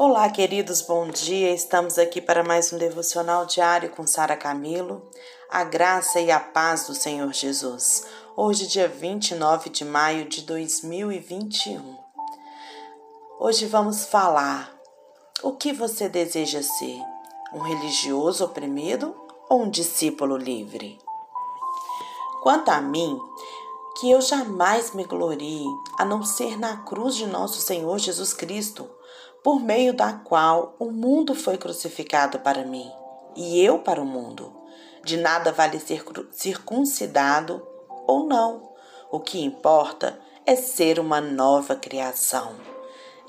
Olá, queridos, bom dia. Estamos aqui para mais um devocional diário com Sara Camilo. A graça e a paz do Senhor Jesus. Hoje, dia 29 de maio de 2021. Hoje vamos falar o que você deseja ser: um religioso oprimido ou um discípulo livre? Quanto a mim, que eu jamais me glorie a não ser na cruz de nosso Senhor Jesus Cristo por meio da qual o mundo foi crucificado para mim e eu para o mundo. De nada vale ser circuncidado ou não. O que importa é ser uma nova criação.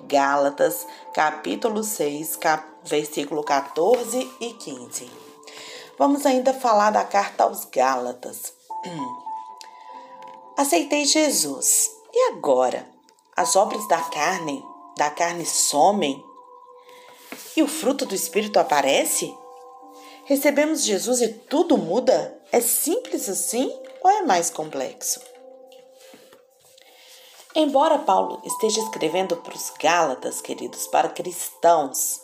Gálatas, capítulo 6, cap... versículo 14 e 15. Vamos ainda falar da carta aos Gálatas. Aceitei Jesus. E agora? As obras da carne da carne somem e o fruto do Espírito aparece? Recebemos Jesus e tudo muda? É simples assim ou é mais complexo? Embora Paulo esteja escrevendo para os Gálatas, queridos, para cristãos,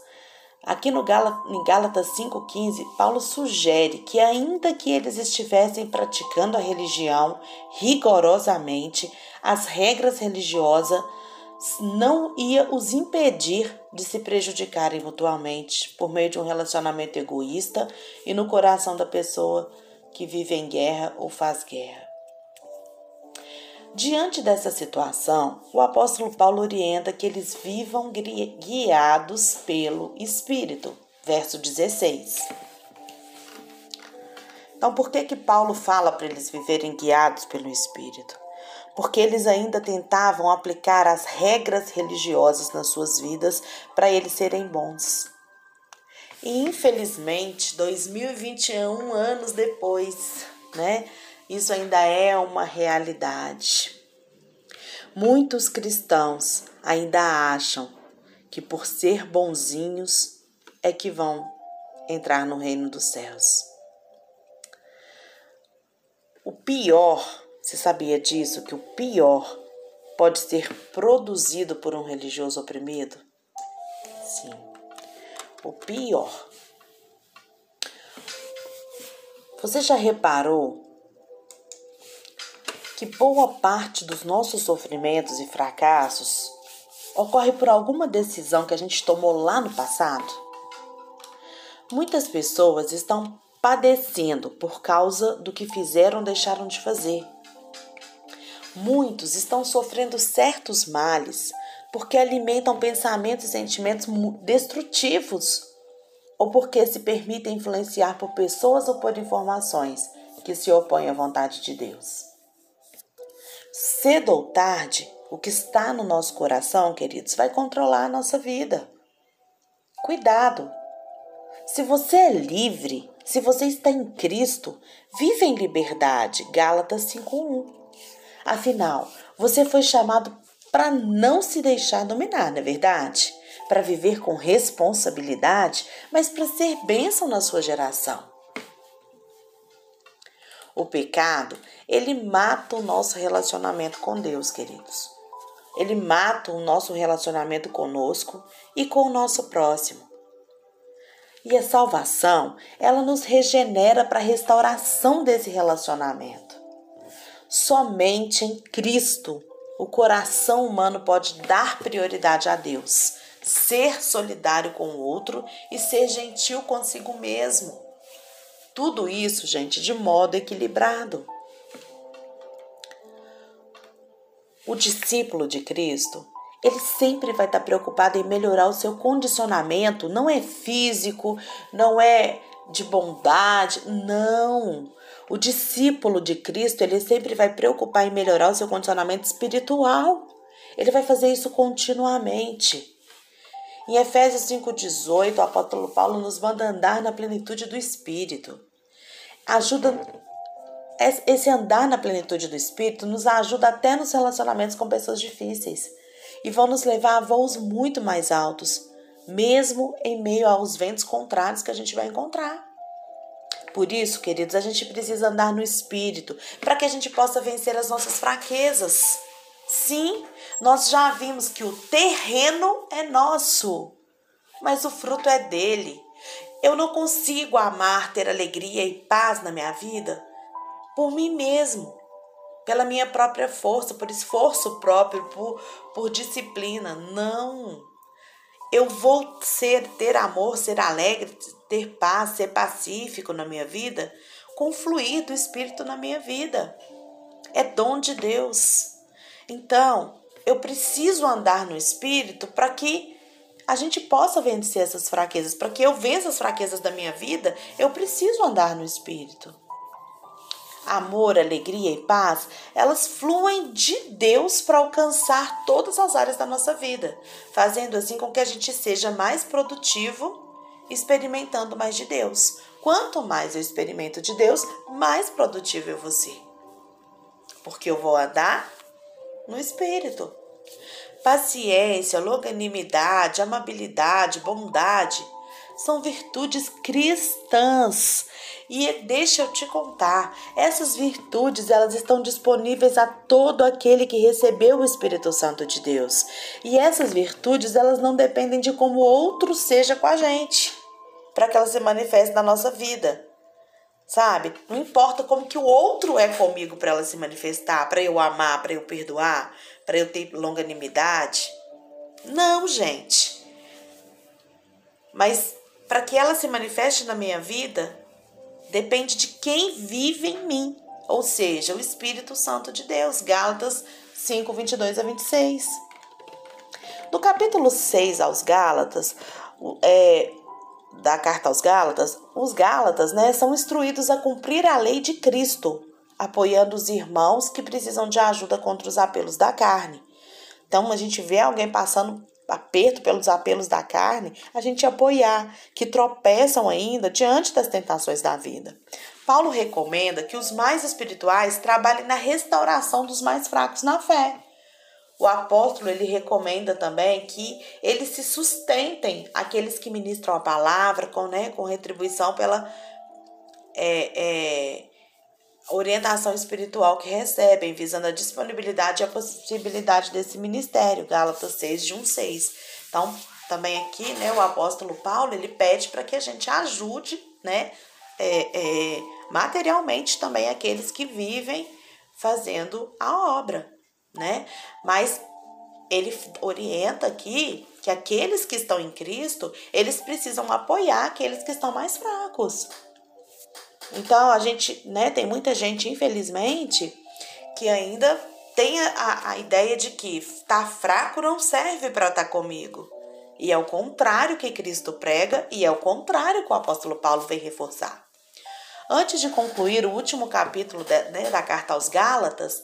aqui no em Gálatas 5,15, Paulo sugere que, ainda que eles estivessem praticando a religião rigorosamente, as regras religiosas não ia os impedir de se prejudicarem mutuamente por meio de um relacionamento egoísta e no coração da pessoa que vive em guerra ou faz guerra. Diante dessa situação, o apóstolo Paulo orienta que eles vivam guiados pelo Espírito. Verso 16. Então, por que que Paulo fala para eles viverem guiados pelo Espírito? Porque eles ainda tentavam aplicar as regras religiosas nas suas vidas para eles serem bons. E infelizmente, 2021 anos depois, né? Isso ainda é uma realidade. Muitos cristãos ainda acham que por ser bonzinhos é que vão entrar no reino dos céus. O pior você sabia disso? Que o pior pode ser produzido por um religioso oprimido? Sim. O pior. Você já reparou que boa parte dos nossos sofrimentos e fracassos ocorre por alguma decisão que a gente tomou lá no passado? Muitas pessoas estão padecendo por causa do que fizeram ou deixaram de fazer. Muitos estão sofrendo certos males porque alimentam pensamentos e sentimentos destrutivos ou porque se permitem influenciar por pessoas ou por informações que se opõem à vontade de Deus. Cedo ou tarde, o que está no nosso coração, queridos, vai controlar a nossa vida. Cuidado! Se você é livre, se você está em Cristo, vive em liberdade. Gálatas 5:1. Afinal, você foi chamado para não se deixar dominar, não é verdade? Para viver com responsabilidade, mas para ser bênção na sua geração. O pecado, ele mata o nosso relacionamento com Deus, queridos. Ele mata o nosso relacionamento conosco e com o nosso próximo. E a salvação, ela nos regenera para a restauração desse relacionamento. Somente em Cristo o coração humano pode dar prioridade a Deus, ser solidário com o outro e ser gentil consigo mesmo. Tudo isso, gente, de modo equilibrado. O discípulo de Cristo, ele sempre vai estar preocupado em melhorar o seu condicionamento, não é físico, não é de bondade, não. O discípulo de Cristo, ele sempre vai preocupar em melhorar o seu condicionamento espiritual. Ele vai fazer isso continuamente. Em Efésios 5,18, o apóstolo Paulo nos manda andar na plenitude do Espírito. Ajuda. Esse andar na plenitude do Espírito nos ajuda até nos relacionamentos com pessoas difíceis e vão nos levar a voos muito mais altos, mesmo em meio aos ventos contrários que a gente vai encontrar. Por isso, queridos, a gente precisa andar no espírito para que a gente possa vencer as nossas fraquezas. Sim, nós já vimos que o terreno é nosso. mas o fruto é dele. Eu não consigo amar, ter alegria e paz na minha vida por mim mesmo, pela minha própria força, por esforço próprio, por, por disciplina. Não. Eu vou ser, ter amor, ser alegre, ter paz, ser pacífico na minha vida com fluir do Espírito na minha vida. É dom de Deus. Então, eu preciso andar no Espírito para que a gente possa vencer essas fraquezas. Para que eu vença as fraquezas da minha vida, eu preciso andar no Espírito. Amor, alegria e paz, elas fluem de Deus para alcançar todas as áreas da nossa vida, fazendo assim com que a gente seja mais produtivo, experimentando mais de Deus. Quanto mais eu experimento de Deus, mais produtivo eu vou ser. Porque eu vou andar no Espírito. Paciência, longanimidade, amabilidade, bondade são virtudes cristãs. E deixa eu te contar, essas virtudes elas estão disponíveis a todo aquele que recebeu o Espírito Santo de Deus. E essas virtudes elas não dependem de como outro seja com a gente para que ela se manifeste na nossa vida. Sabe? Não importa como que o outro é comigo para ela se manifestar, para eu amar, para eu perdoar, para eu ter longanimidade. Não, gente. Mas para que ela se manifeste na minha vida, depende de quem vive em mim, ou seja, o Espírito Santo de Deus. Gálatas 5, 22 a 26. No capítulo 6 aos Gálatas, é, da carta aos Gálatas, os Gálatas né, são instruídos a cumprir a lei de Cristo, apoiando os irmãos que precisam de ajuda contra os apelos da carne. Então, a gente vê alguém passando aperto pelos apelos da carne, a gente apoiar, que tropeçam ainda diante das tentações da vida. Paulo recomenda que os mais espirituais trabalhem na restauração dos mais fracos na fé. O apóstolo ele recomenda também que eles se sustentem aqueles que ministram a palavra com, né, com retribuição pela é, é, orientação espiritual que recebem, visando a disponibilidade e a possibilidade desse ministério. Gálatas 6, de 1, 6. Então, também aqui, né, o apóstolo Paulo, ele pede para que a gente ajude, né, é, é, materialmente também aqueles que vivem fazendo a obra né? Mas ele orienta aqui que aqueles que estão em Cristo, eles precisam apoiar aqueles que estão mais fracos. Então, a gente, né, tem muita gente, infelizmente, que ainda tem a, a ideia de que tá fraco não serve para estar tá comigo. E é o contrário que Cristo prega e é o contrário que o apóstolo Paulo vem reforçar. Antes de concluir o último capítulo de, né, da carta aos Gálatas,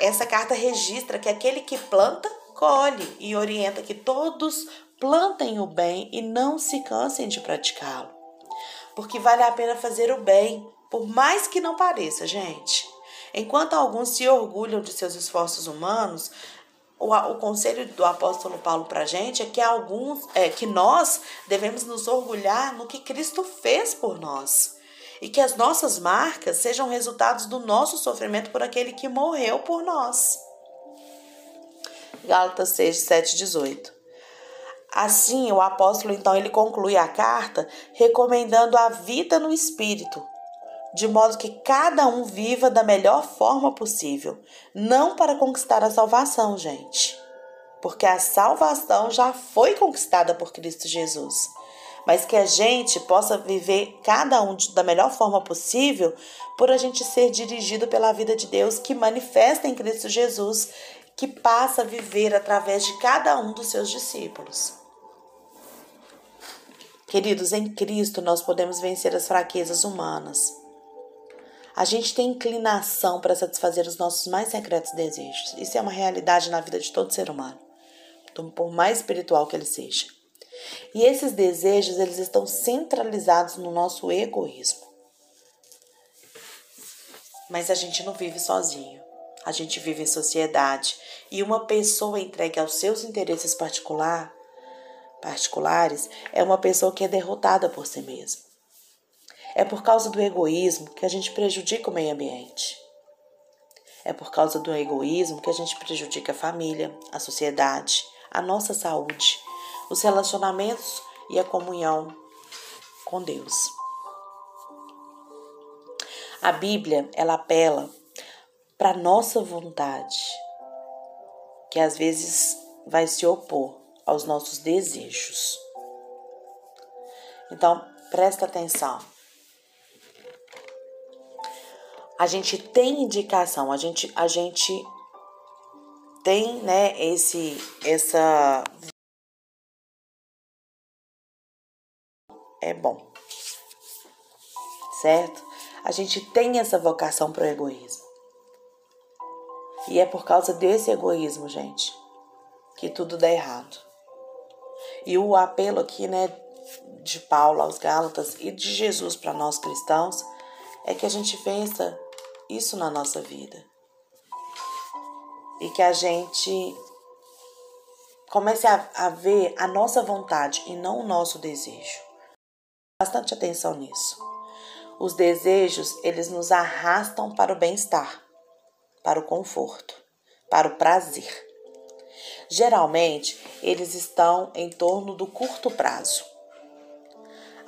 essa carta registra que aquele que planta, colhe e orienta que todos plantem o bem e não se cansem de praticá-lo. Porque vale a pena fazer o bem, por mais que não pareça, gente. Enquanto alguns se orgulham de seus esforços humanos, o, o conselho do apóstolo Paulo para a gente é que alguns, é que nós devemos nos orgulhar no que Cristo fez por nós e que as nossas marcas sejam resultados do nosso sofrimento por aquele que morreu por nós. Gálatas 6, 7, 18. Assim, o apóstolo então ele conclui a carta recomendando a vida no espírito, de modo que cada um viva da melhor forma possível, não para conquistar a salvação, gente, porque a salvação já foi conquistada por Cristo Jesus mas que a gente possa viver cada um da melhor forma possível, por a gente ser dirigido pela vida de Deus que manifesta em Cristo Jesus, que passa a viver através de cada um dos seus discípulos. Queridos, em Cristo nós podemos vencer as fraquezas humanas. A gente tem inclinação para satisfazer os nossos mais secretos desejos. Isso é uma realidade na vida de todo ser humano, por mais espiritual que ele seja. E esses desejos, eles estão centralizados no nosso egoísmo. Mas a gente não vive sozinho. A gente vive em sociedade. E uma pessoa entregue aos seus interesses particular, particulares é uma pessoa que é derrotada por si mesma. É por causa do egoísmo que a gente prejudica o meio ambiente. É por causa do egoísmo que a gente prejudica a família, a sociedade, a nossa saúde os relacionamentos e a comunhão com Deus. A Bíblia, ela apela para nossa vontade, que às vezes vai se opor aos nossos desejos. Então, presta atenção. A gente tem indicação, a gente, a gente tem, né, esse, essa é bom, certo? A gente tem essa vocação para o egoísmo. E é por causa desse egoísmo, gente, que tudo dá errado. E o apelo aqui, né, de Paulo aos Gálatas e de Jesus para nós cristãos é que a gente vença isso na nossa vida. E que a gente comece a, a ver a nossa vontade e não o nosso desejo. Bastante atenção nisso. Os desejos, eles nos arrastam para o bem-estar, para o conforto, para o prazer. Geralmente, eles estão em torno do curto prazo.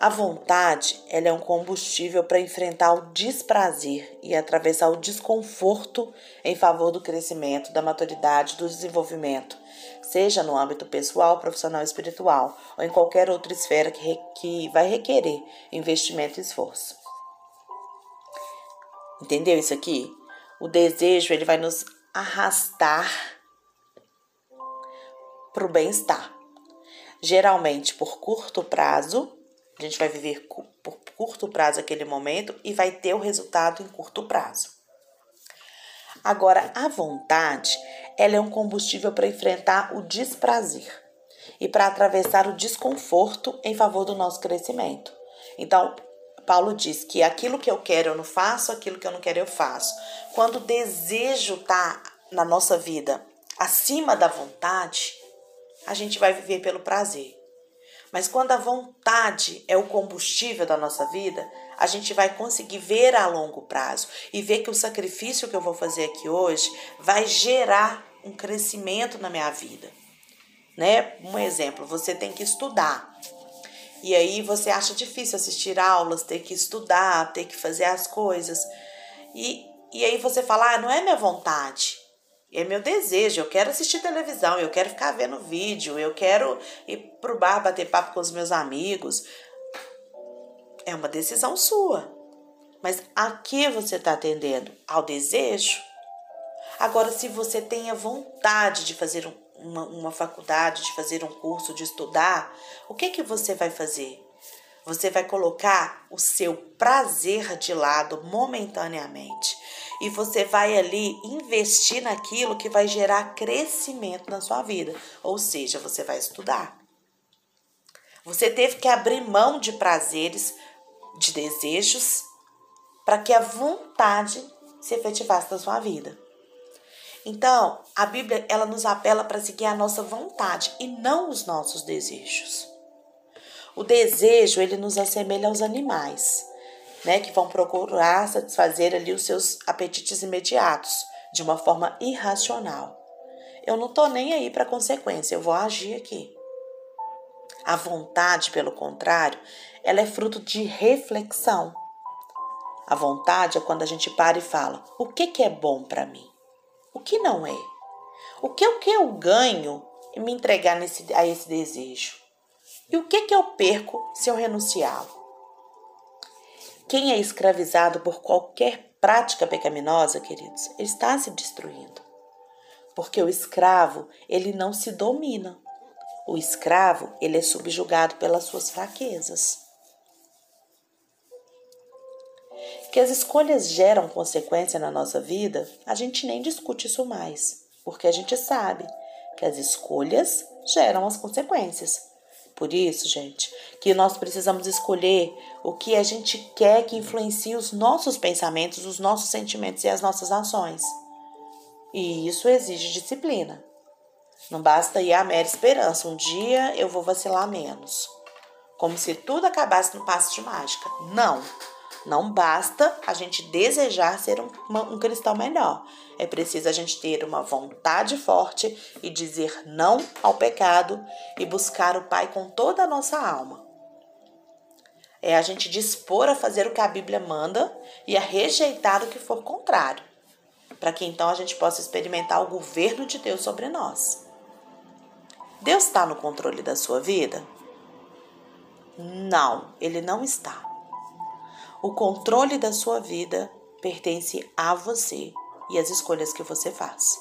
A vontade ela é um combustível para enfrentar o desprazer e atravessar o desconforto em favor do crescimento, da maturidade, do desenvolvimento, seja no âmbito pessoal, profissional, espiritual ou em qualquer outra esfera que, que vai requerer investimento e esforço. Entendeu isso aqui? O desejo ele vai nos arrastar para o bem-estar. Geralmente por curto prazo, a gente vai viver por curto prazo aquele momento e vai ter o resultado em curto prazo. Agora, a vontade, ela é um combustível para enfrentar o desprazer e para atravessar o desconforto em favor do nosso crescimento. Então, Paulo diz que aquilo que eu quero eu não faço, aquilo que eu não quero eu faço. Quando o desejo está na nossa vida acima da vontade, a gente vai viver pelo prazer. Mas quando a vontade é o combustível da nossa vida, a gente vai conseguir ver a longo prazo e ver que o sacrifício que eu vou fazer aqui hoje vai gerar um crescimento na minha vida. Né? Um exemplo, você tem que estudar. E aí você acha difícil assistir aulas, ter que estudar, ter que fazer as coisas. E, e aí você fala, ah, não é minha vontade. É meu desejo, eu quero assistir televisão, eu quero ficar vendo vídeo, eu quero ir pro bar bater papo com os meus amigos. É uma decisão sua. Mas a que você está atendendo? Ao desejo? Agora, se você tem a vontade de fazer uma, uma faculdade, de fazer um curso, de estudar, o que, que você vai fazer? Você vai colocar o seu prazer de lado momentaneamente e você vai ali investir naquilo que vai gerar crescimento na sua vida, ou seja, você vai estudar. Você teve que abrir mão de prazeres, de desejos, para que a vontade se efetivasse na sua vida. Então, a Bíblia ela nos apela para seguir a nossa vontade e não os nossos desejos. O desejo, ele nos assemelha aos animais, né, que vão procurar satisfazer ali os seus apetites imediatos, de uma forma irracional. Eu não tô nem aí para consequência, eu vou agir aqui. A vontade, pelo contrário, ela é fruto de reflexão. A vontade é quando a gente para e fala: o que, que é bom para mim? O que não é? O que, o que eu ganho em me entregar nesse, a esse desejo? E o que, que eu perco se eu renunciá-lo? Quem é escravizado por qualquer prática pecaminosa, queridos, está se destruindo. Porque o escravo, ele não se domina. O escravo, ele é subjugado pelas suas fraquezas. Que as escolhas geram consequência na nossa vida, a gente nem discute isso mais, porque a gente sabe que as escolhas geram as consequências. Por isso, gente, que nós precisamos escolher o que a gente quer que influencie os nossos pensamentos, os nossos sentimentos e as nossas ações. E isso exige disciplina. Não basta ir à mera esperança. Um dia eu vou vacilar menos. Como se tudo acabasse no passo de mágica. Não. Não basta a gente desejar ser um, um, cristão melhor. É preciso a gente ter uma vontade forte e dizer não ao pecado e buscar o Pai com toda a nossa alma. É a gente dispor a fazer o que a Bíblia manda e a rejeitar o que for contrário, para que então a gente possa experimentar o governo de Deus sobre nós. Deus está no controle da sua vida? Não, ele não está. O controle da sua vida pertence a você e às escolhas que você faz.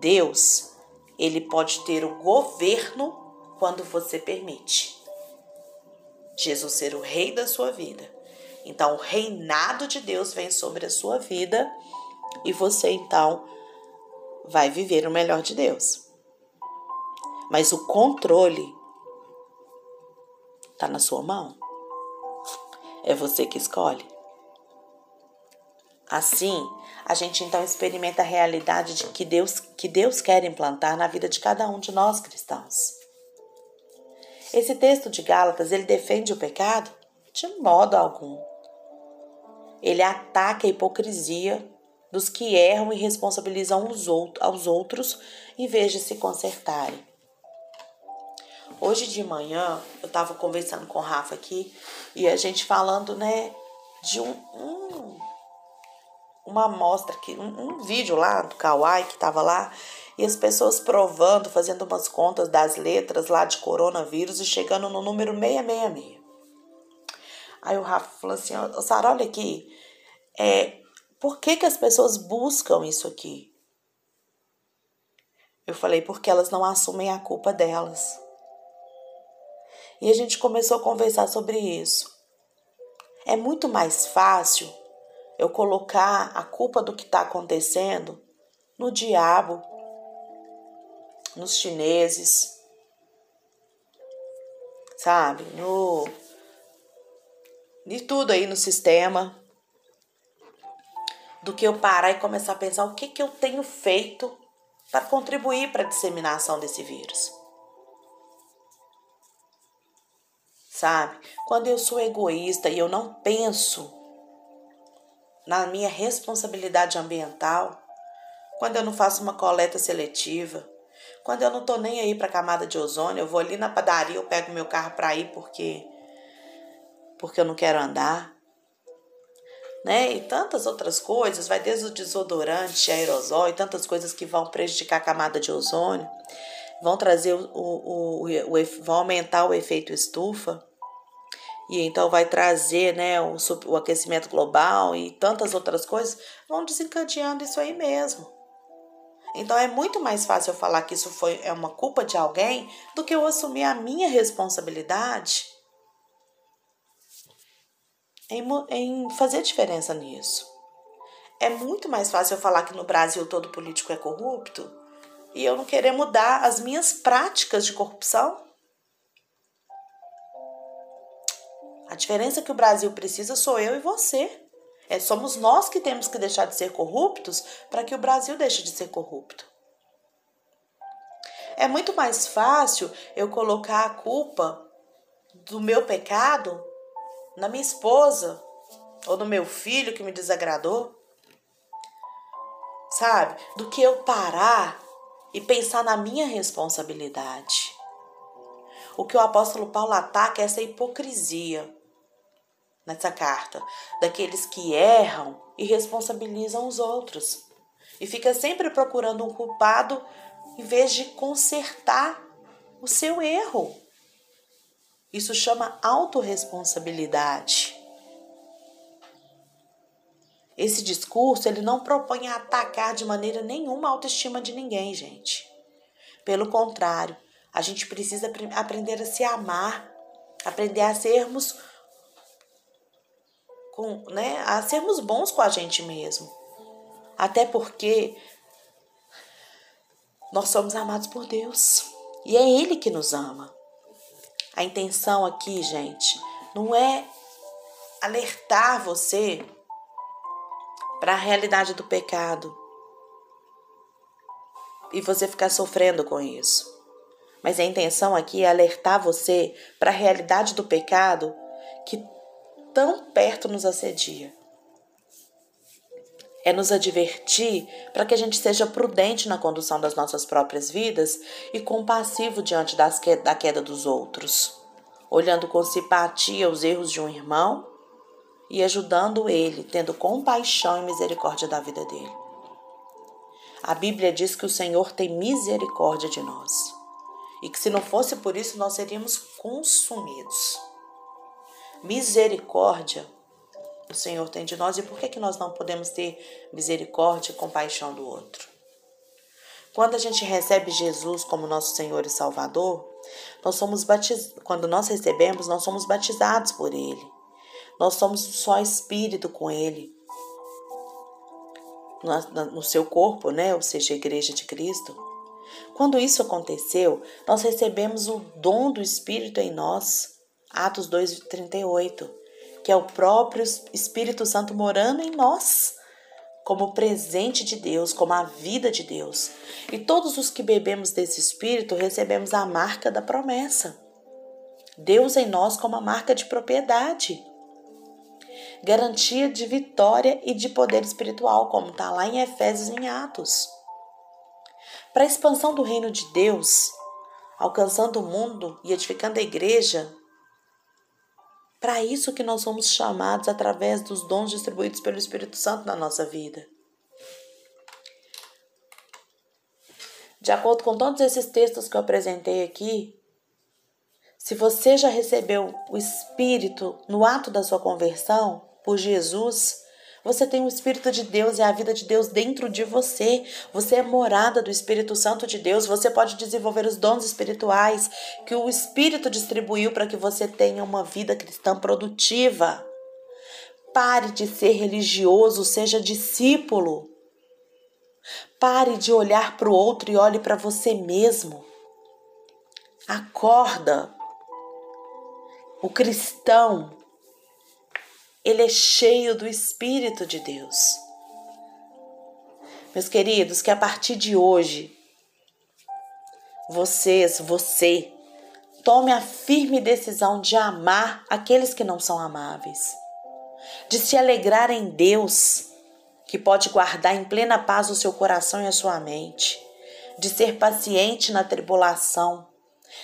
Deus, ele pode ter o governo quando você permite. Jesus ser o rei da sua vida. Então, o reinado de Deus vem sobre a sua vida e você então vai viver o melhor de Deus. Mas o controle está na sua mão. É você que escolhe. Assim, a gente então experimenta a realidade de que Deus, que Deus quer implantar na vida de cada um de nós cristãos. Esse texto de Gálatas, ele defende o pecado de modo algum. Ele ataca a hipocrisia dos que erram e responsabilizam os outros, aos outros em vez de se consertarem. Hoje de manhã eu estava conversando com o Rafa aqui e a gente falando, né, de um, um uma amostra aqui, um, um, vídeo lá do Kawaii que estava lá e as pessoas provando, fazendo umas contas das letras lá de coronavírus e chegando no número 666. Aí o Rafa falou assim: oh, Sara, olha aqui, é, por que, que as pessoas buscam isso aqui? Eu falei: porque elas não assumem a culpa delas. E a gente começou a conversar sobre isso. É muito mais fácil eu colocar a culpa do que está acontecendo no diabo, nos chineses, sabe? No de tudo aí no sistema, do que eu parar e começar a pensar o que, que eu tenho feito para contribuir para a disseminação desse vírus. Sabe? Quando eu sou egoísta e eu não penso na minha responsabilidade ambiental, quando eu não faço uma coleta seletiva, quando eu não tô nem aí para a camada de ozônio, eu vou ali na padaria, eu pego meu carro para ir porque porque eu não quero andar, né? E tantas outras coisas, vai desde o desodorante, aerosol e tantas coisas que vão prejudicar a camada de ozônio, vão trazer o, o, o, o vão aumentar o efeito estufa e então vai trazer né, o, o aquecimento global e tantas outras coisas, vão desencadeando isso aí mesmo. Então é muito mais fácil eu falar que isso foi é uma culpa de alguém do que eu assumir a minha responsabilidade em, em fazer diferença nisso. É muito mais fácil eu falar que no Brasil todo político é corrupto e eu não querer mudar as minhas práticas de corrupção A diferença que o Brasil precisa sou eu e você. É, somos nós que temos que deixar de ser corruptos para que o Brasil deixe de ser corrupto. É muito mais fácil eu colocar a culpa do meu pecado na minha esposa ou no meu filho que me desagradou, sabe? Do que eu parar e pensar na minha responsabilidade. O que o apóstolo Paulo ataca é essa hipocrisia nessa carta, daqueles que erram e responsabilizam os outros. E fica sempre procurando um culpado em vez de consertar o seu erro. Isso chama autorresponsabilidade. Esse discurso ele não propõe atacar de maneira nenhuma a autoestima de ninguém, gente. Pelo contrário, a gente precisa aprender a se amar, aprender a sermos com, né, a sermos bons com a gente mesmo. Até porque nós somos amados por Deus e é Ele que nos ama. A intenção aqui, gente, não é alertar você para a realidade do pecado e você ficar sofrendo com isso. Mas a intenção aqui é alertar você para a realidade do pecado que tão perto nos assedia. É nos advertir para que a gente seja prudente na condução das nossas próprias vidas e compassivo diante que, da queda dos outros, olhando com simpatia os erros de um irmão e ajudando ele, tendo compaixão e misericórdia da vida dele. A Bíblia diz que o Senhor tem misericórdia de nós e que se não fosse por isso nós seríamos consumidos. Misericórdia o Senhor tem de nós e por que, que nós não podemos ter misericórdia e compaixão do outro? Quando a gente recebe Jesus como nosso Senhor e Salvador, nós somos batiz... quando nós recebemos, nós somos batizados por Ele. Nós somos só espírito com Ele. No seu corpo, né? Ou seja, a igreja de Cristo. Quando isso aconteceu, nós recebemos o dom do Espírito em nós. Atos 2,38 que é o próprio Espírito Santo morando em nós, como presente de Deus, como a vida de Deus. E todos os que bebemos desse Espírito recebemos a marca da promessa. Deus em nós como a marca de propriedade. Garantia de vitória e de poder espiritual, como está lá em Efésios em Atos. Para a expansão do reino de Deus, alcançando o mundo e edificando a igreja, para isso que nós somos chamados através dos dons distribuídos pelo Espírito Santo na nossa vida. De acordo com todos esses textos que eu apresentei aqui, se você já recebeu o Espírito no ato da sua conversão por Jesus, você tem o Espírito de Deus e a vida de Deus dentro de você. Você é morada do Espírito Santo de Deus. Você pode desenvolver os dons espirituais que o Espírito distribuiu para que você tenha uma vida cristã produtiva. Pare de ser religioso, seja discípulo. Pare de olhar para o outro e olhe para você mesmo. Acorda. O cristão ele é cheio do Espírito de Deus. Meus queridos, que a partir de hoje, vocês, você, tome a firme decisão de amar aqueles que não são amáveis, de se alegrar em Deus, que pode guardar em plena paz o seu coração e a sua mente, de ser paciente na tribulação,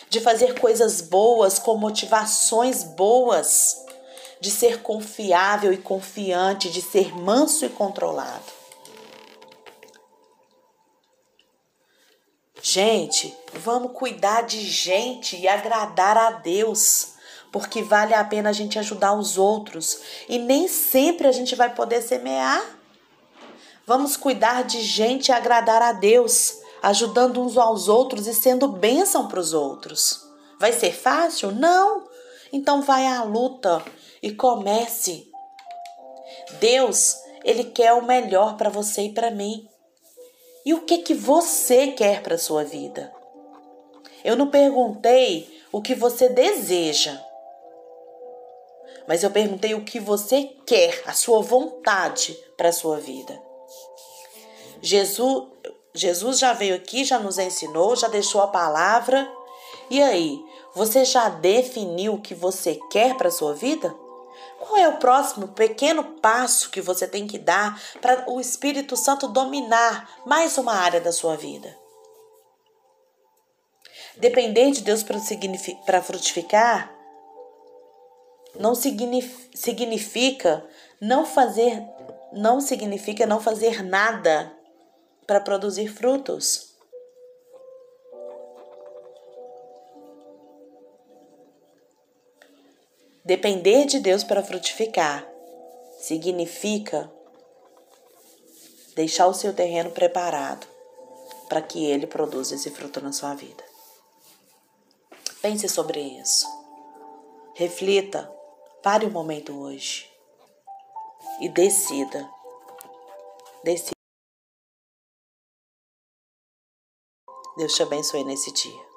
de fazer coisas boas com motivações boas de ser confiável e confiante, de ser manso e controlado. Gente, vamos cuidar de gente e agradar a Deus, porque vale a pena a gente ajudar os outros e nem sempre a gente vai poder semear. Vamos cuidar de gente e agradar a Deus, ajudando uns aos outros e sendo bênção para os outros. Vai ser fácil? Não. Então vai à luta e comece. Deus, ele quer o melhor para você e para mim. E o que que você quer para sua vida? Eu não perguntei o que você deseja. Mas eu perguntei o que você quer, a sua vontade para sua vida. Jesus, Jesus já veio aqui, já nos ensinou, já deixou a palavra. E aí, você já definiu o que você quer para a sua vida? Qual é o próximo pequeno passo que você tem que dar para o Espírito Santo dominar mais uma área da sua vida? Depender de Deus para frutificar não significa não fazer não significa não fazer nada para produzir frutos. Depender de Deus para frutificar significa deixar o seu terreno preparado para que ele produza esse fruto na sua vida. Pense sobre isso. Reflita, pare um momento hoje e decida. Decida. Deus te abençoe nesse dia.